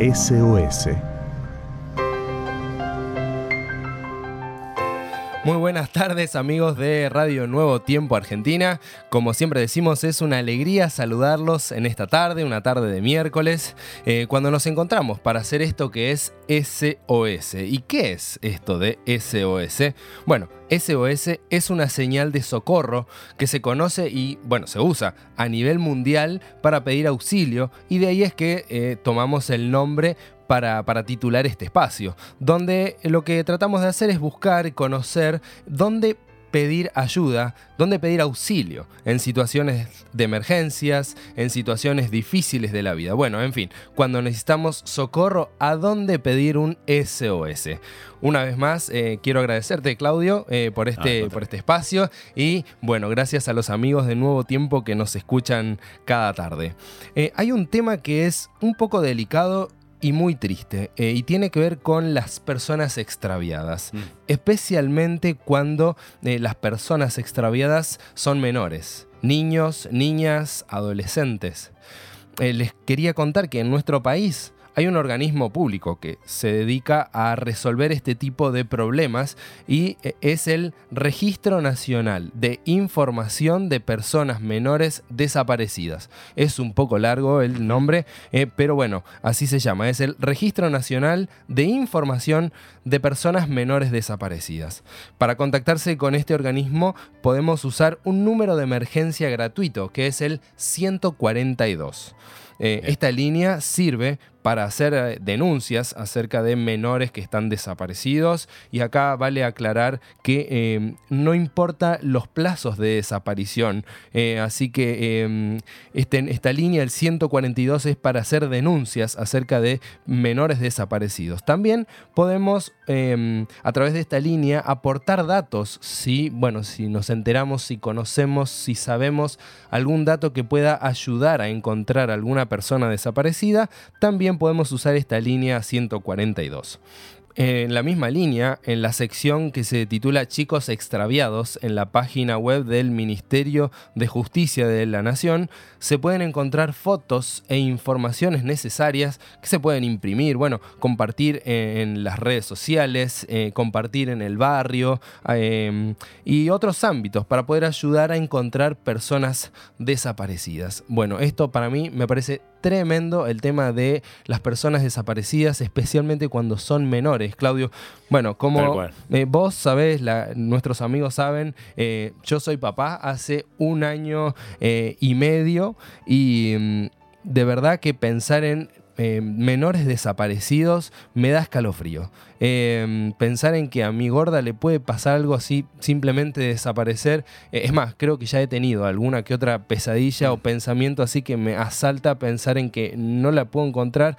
SOS. Muy buenas tardes amigos de Radio Nuevo Tiempo Argentina. Como siempre decimos, es una alegría saludarlos en esta tarde, una tarde de miércoles, eh, cuando nos encontramos para hacer esto que es SOS. ¿Y qué es esto de SOS? Bueno, SOS es una señal de socorro que se conoce y, bueno, se usa a nivel mundial para pedir auxilio y de ahí es que eh, tomamos el nombre para, para, titular este espacio, donde lo que tratamos de hacer es buscar y conocer dónde pedir ayuda, dónde pedir auxilio en situaciones de emergencias, en situaciones difíciles de la vida. Bueno, en fin, cuando necesitamos socorro, ¿a dónde pedir un SOS? Una vez más, eh, quiero agradecerte, Claudio, eh, por, este, por este espacio y, bueno, gracias a los amigos de Nuevo Tiempo que nos escuchan cada tarde. Eh, hay un tema que es un poco delicado y muy triste eh, y tiene que ver con las personas extraviadas, mm. especialmente cuando eh, las personas extraviadas son menores, niños, niñas, adolescentes. Eh, les quería contar que en nuestro país hay un organismo público que se dedica a resolver este tipo de problemas y eh, es el Registro Nacional de Información de Personas Menores Desaparecidas. Es un poco largo el nombre, eh, pero bueno, así se llama. Es el Registro Nacional de Información de Personas Menores Desaparecidas. Para contactarse con este organismo podemos usar un número de emergencia gratuito que es el 142. Eh, esta línea sirve para hacer eh, denuncias acerca de menores que están desaparecidos. Y acá vale aclarar que em, no importa los plazos de desaparición, eh, así que este, esta línea, el 142, es para hacer denuncias acerca de menores desaparecidos. También podemos em, a través de esta línea aportar datos, si, bueno, si nos enteramos, si conocemos, si sabemos algún dato que pueda ayudar a encontrar a alguna persona desaparecida, también podemos usar esta línea 142 en la misma línea, en la sección que se titula Chicos extraviados, en la página web del Ministerio de Justicia de la Nación, se pueden encontrar fotos e informaciones necesarias que se pueden imprimir, bueno, compartir en las redes sociales, eh, compartir en el barrio em, y otros ámbitos para poder ayudar a encontrar personas desaparecidas. Bueno, esto para mí me parece tremendo el tema de las personas desaparecidas, especialmente cuando son menores. Claudio, bueno, como eh, vos sabés, nuestros amigos saben, eh, yo soy papá hace un año eh, y medio y mm, de verdad que pensar en menores desaparecidos me da escalofrío. Em, pensar en que a mi gorda le puede pasar algo así, simplemente desaparecer. Eh, es más, creo que ya he tenido alguna que otra pesadilla o pensamiento así que me asalta pensar en que no la puedo encontrar.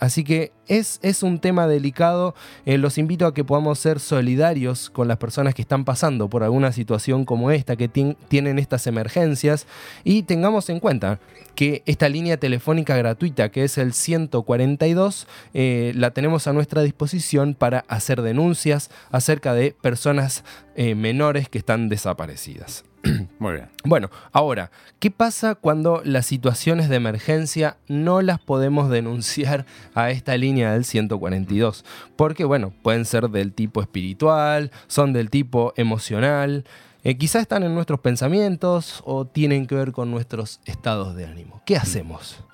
Así que es, es, un tema delicado. Eh, los invito a que podamos ser solidarios con las personas que están pasando por alguna situación como esta, que tienen estas emergencias y tengamos en cuenta que esta línea telefónica gratuita que es el 142 eh, la tenemos a nuestra disposición para hacer denuncias acerca de personas eh, menores que están desaparecidas. Muy bien. Bueno, ahora, ¿qué pasa cuando las situaciones de emergencia no las podemos denunciar a esta línea del 142? Porque, bueno, pueden ser del tipo espiritual, son del tipo emocional, eh, quizás están en nuestros pensamientos o tienen que ver con nuestros estados de ánimo. ¿Qué hacemos?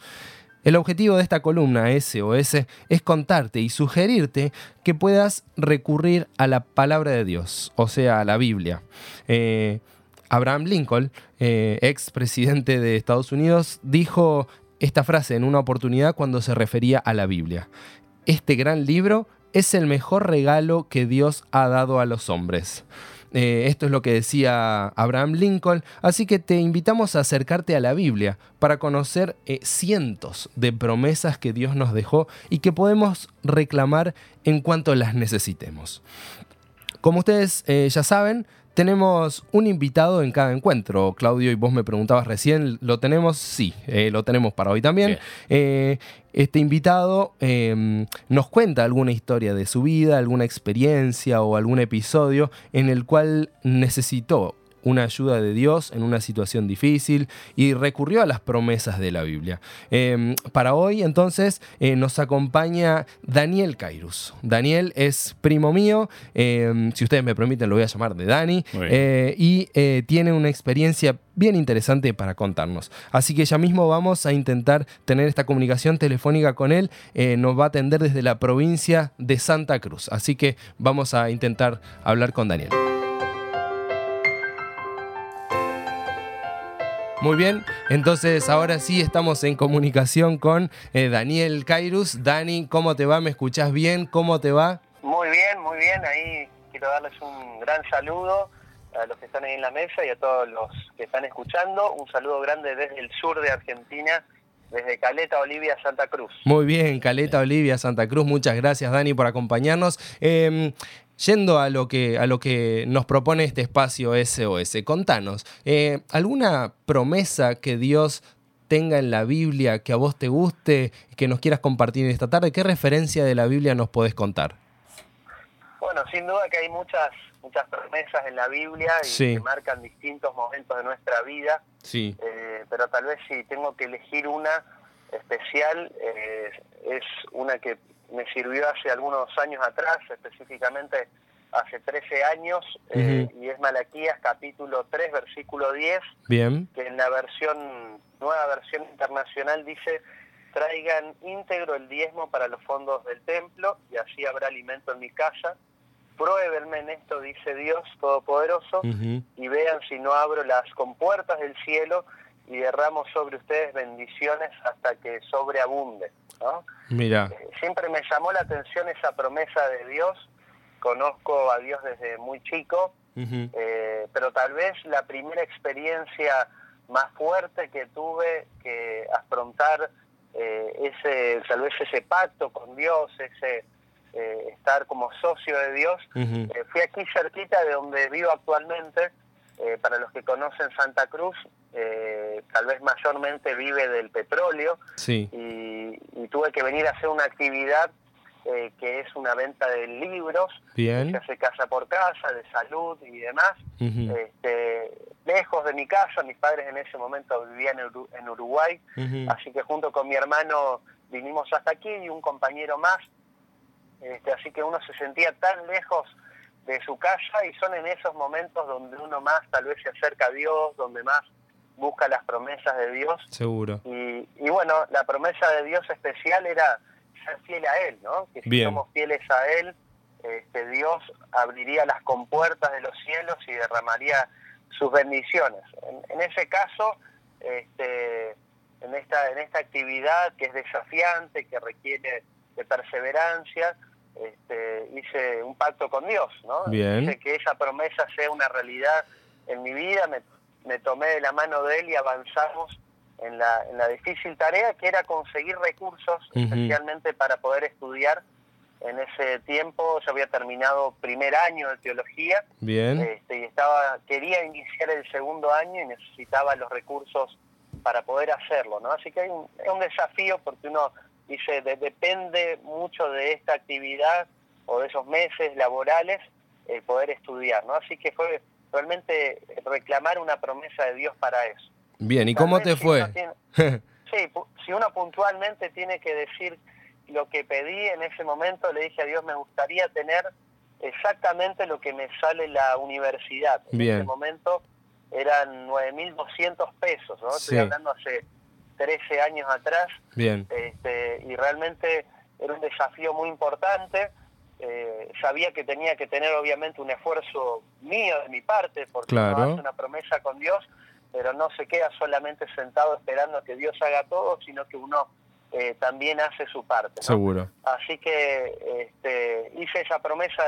El objetivo de esta columna SOS es contarte y sugerirte que puedas recurrir a la palabra de Dios, o sea, a la Biblia. Eh, Abraham Lincoln, eh, ex presidente de Estados Unidos, dijo esta frase en una oportunidad cuando se refería a la Biblia. Este gran libro es el mejor regalo que Dios ha dado a los hombres. Eh, esto es lo que decía Abraham Lincoln. Así que te invitamos a acercarte a la Biblia para conocer eh, cientos de promesas que Dios nos dejó y que podemos reclamar en cuanto las necesitemos. Como ustedes eh, ya saben, tenemos un invitado en cada encuentro, Claudio, y vos me preguntabas recién, ¿lo tenemos? Sí, eh, lo tenemos para hoy también. Eh, este invitado em, nos cuenta alguna historia de su vida, alguna experiencia o algún episodio en el cual necesitó una ayuda de Dios en una situación difícil y recurrió a las promesas de la Biblia. Em, para hoy entonces eh, nos acompaña Daniel Cairus. Daniel es primo mío, em, si ustedes me permiten lo voy a llamar de Dani, eh, y eh, tiene una experiencia bien interesante para contarnos. Así que ya mismo vamos a intentar tener esta comunicación telefónica con él. nos va a atender desde la provincia de Santa Cruz. Así que vamos a intentar hablar con Daniel. Muy bien, entonces ahora sí estamos en comunicación con eh, Daniel Cairus. Dani, ¿cómo te va? ¿Me escuchás bien? ¿Cómo te va? Muy bien, muy bien. Ahí quiero darles un gran saludo a los que están ahí en la mesa y a todos los que están escuchando. Un saludo grande desde el sur de Argentina, desde Caleta, Olivia, Santa Cruz. Muy bien, Caleta, Olivia, Santa Cruz. Muchas gracias, Dani, por acompañarnos. Em, Yendo a lo que, a lo que nos propone este espacio SOS, contanos, eh, ¿alguna promesa que Dios tenga en la Biblia que a vos te guste, que nos quieras compartir esta tarde? ¿Qué referencia de la Biblia nos podés contar? Bueno, sin duda que hay muchas, muchas promesas en la Biblia y que marcan distintos momentos de nuestra vida. Sí. Eh, pero tal vez si tengo que elegir una especial, eh, es una que me sirvió hace algunos años atrás, específicamente hace 13 años, eh, y es Malaquías capítulo 3, versículo 10, Bien. que en la versión, nueva versión internacional dice, traigan íntegro el diezmo para los fondos del templo, y así habrá alimento en mi casa. Pruébenme en esto, dice Dios Todopoderoso, y vean si no abro las compuertas del cielo y derramo sobre ustedes bendiciones hasta que sobreabunde. Mira. Eh, siempre me llamó la atención esa promesa de Dios. Conozco a Dios desde muy chico, eh, pero tal vez la primera experiencia más fuerte que tuve que afrontar eh, ese, tal vez ese pacto con Dios, ese estar como socio de Dios, fui aquí cerquita de donde vivo actualmente. Para los que conocen Santa Cruz, eh, tal vez mayormente vive del petróleo. Y, tuve que venir a hacer una actividad eh, que es una venta de libros, Bien. que se hace casa por casa, de salud y demás, este, lejos de mi casa, mis padres en ese momento vivían en Uruguay, así que junto con mi hermano vinimos hasta aquí y un compañero más, este, así que uno se sentía tan lejos de su casa y son en esos momentos donde uno más tal vez se acerca a Dios, donde más busca las promesas de Dios. Seguro. Y, y, bueno, la promesa de Dios especial era ser fiel a Él, ¿no? Que si somos fieles a Él, este, Dios abriría las compuertas de los cielos y derramaría sus bendiciones. En, ese caso, este, en, esta, en esta actividad que es desafiante, que requiere de perseverancia, este, hice un pacto con Dios, ¿no? Bien. Hice que esa promesa sea una realidad en mi vida, me me tomé de la mano de él y avanzamos en la, en la difícil tarea que era conseguir recursos, especialmente para poder estudiar. En ese tiempo yo había terminado primer año de teología Bien. Este, y estaba quería iniciar el segundo año y necesitaba los recursos para poder hacerlo, ¿no? Así que hay un, es un desafío porque uno dice depende mucho de esta actividad o de esos meses laborales el poder estudiar, ¿no? Así que fue realmente reclamar una promesa de Dios para eso. Bien, ¿y cómo te fue? sí, si uno puntualmente tiene que decir lo que pedí en ese momento, le dije a Dios, me gustaría tener exactamente lo que me sale la universidad. En ese momento eran 9.200 pesos, ¿no? Estoy hablando hace 13 años atrás. Bien. Este, y realmente era un desafío muy importante eh, sabía que tenía que tener obviamente un esfuerzo mío de mi parte, porque claro. uno hace una promesa con Dios, pero no se queda solamente sentado esperando que Dios haga todo, sino que uno eh, también hace su parte. Seguro. Así que este, hice esa promesa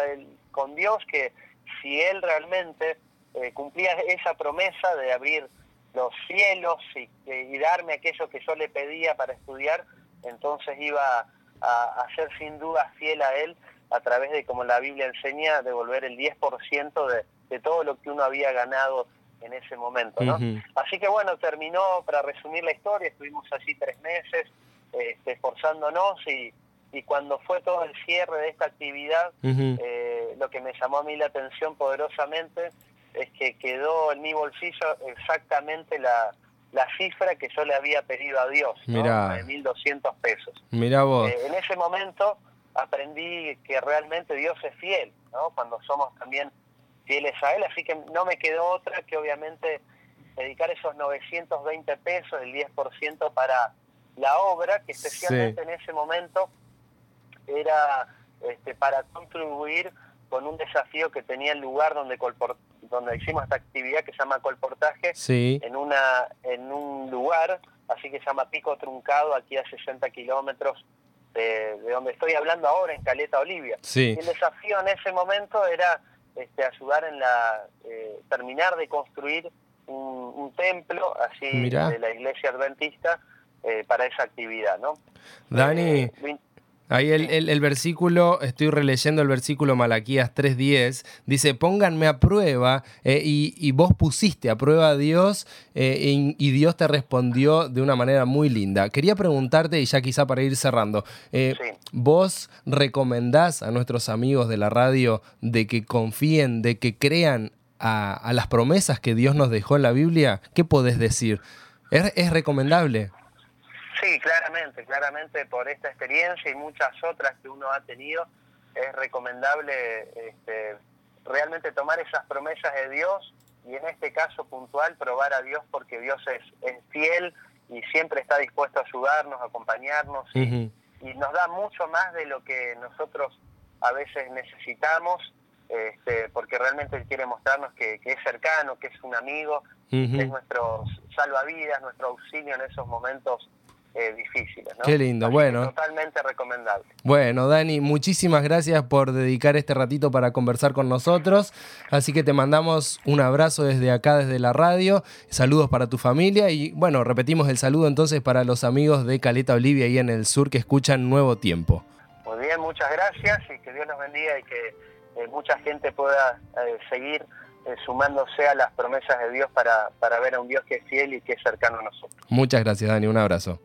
con Dios que si Él realmente eh, cumplía esa promesa de abrir los cielos y, y darme aquello que yo le pedía para estudiar, entonces iba a, a ser sin duda fiel a Él a través de, como la Biblia enseña, devolver el 10% de, de todo lo que uno había ganado en ese momento, ¿no? Así que bueno, terminó, para resumir la historia, estuvimos allí tres meses este, esforzándonos y, y cuando fue todo el cierre de esta actividad, eh, lo que me llamó a mí la atención poderosamente es que quedó en mi bolsillo exactamente la, la cifra que yo le había pedido a Dios, ¿no? de 1.200 pesos. Mira vos. Eh, en ese momento aprendí que realmente Dios es fiel, ¿no? cuando somos también fieles a Él, así que no me quedó otra que obviamente dedicar esos 920 pesos, el 10% para la obra, que especialmente en ese momento era este, para contribuir con un desafío que tenía el lugar donde donde hicimos esta actividad que se llama colportaje en una en un lugar así que se llama Pico Truncado aquí a 60 kilómetros de, donde estoy hablando ahora en Caleta Olivia. El desafío en ese momento era este, ayudar en la eh, terminar de construir un, templo así de la iglesia adventista eh, para esa actividad no Dani. Eh, Ahí el, versículo, estoy releyendo el versículo Malaquías 3.10, dice, pónganme a prueba eh, y, vos pusiste a prueba a Dios eh, y, Dios te respondió de una manera muy linda. Quería preguntarte, y ya quizá para ir cerrando, eh, ¿vos recomendás a nuestros amigos de la radio de que confíen, de que crean a, las promesas que Dios nos dejó en la Biblia? ¿Qué podés decir? es recomendable? Sí, claramente, claramente por esta experiencia y muchas otras que uno ha tenido, es recomendable este, realmente tomar esas promesas de Dios y en este caso puntual probar a Dios porque Dios es, es fiel y siempre está dispuesto a ayudarnos, a acompañarnos y, nos da mucho más de lo que nosotros a veces necesitamos este, porque realmente Él quiere mostrarnos que, es cercano, que es un amigo, que es nuestro salvavidas, nuestro auxilio en esos momentos eh, difíciles. Qué lindo, bueno. Totalmente recomendable. Bueno, Dani, muchísimas gracias por dedicar este ratito para conversar con nosotros. Así que te mandamos un abrazo desde acá, desde la radio. Saludos para tu familia y bueno, repetimos el saludo entonces para los amigos de Caleta Olivia ahí en el sur que escuchan Nuevo Tiempo. Muy bien, muchas gracias y que Dios nos bendiga y que eh, mucha gente pueda eh, seguir eh, sumándose a las promesas de Dios para, para ver a un Dios que es fiel y que es cercano a nosotros. Muchas gracias, Dani. Un abrazo.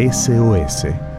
SOS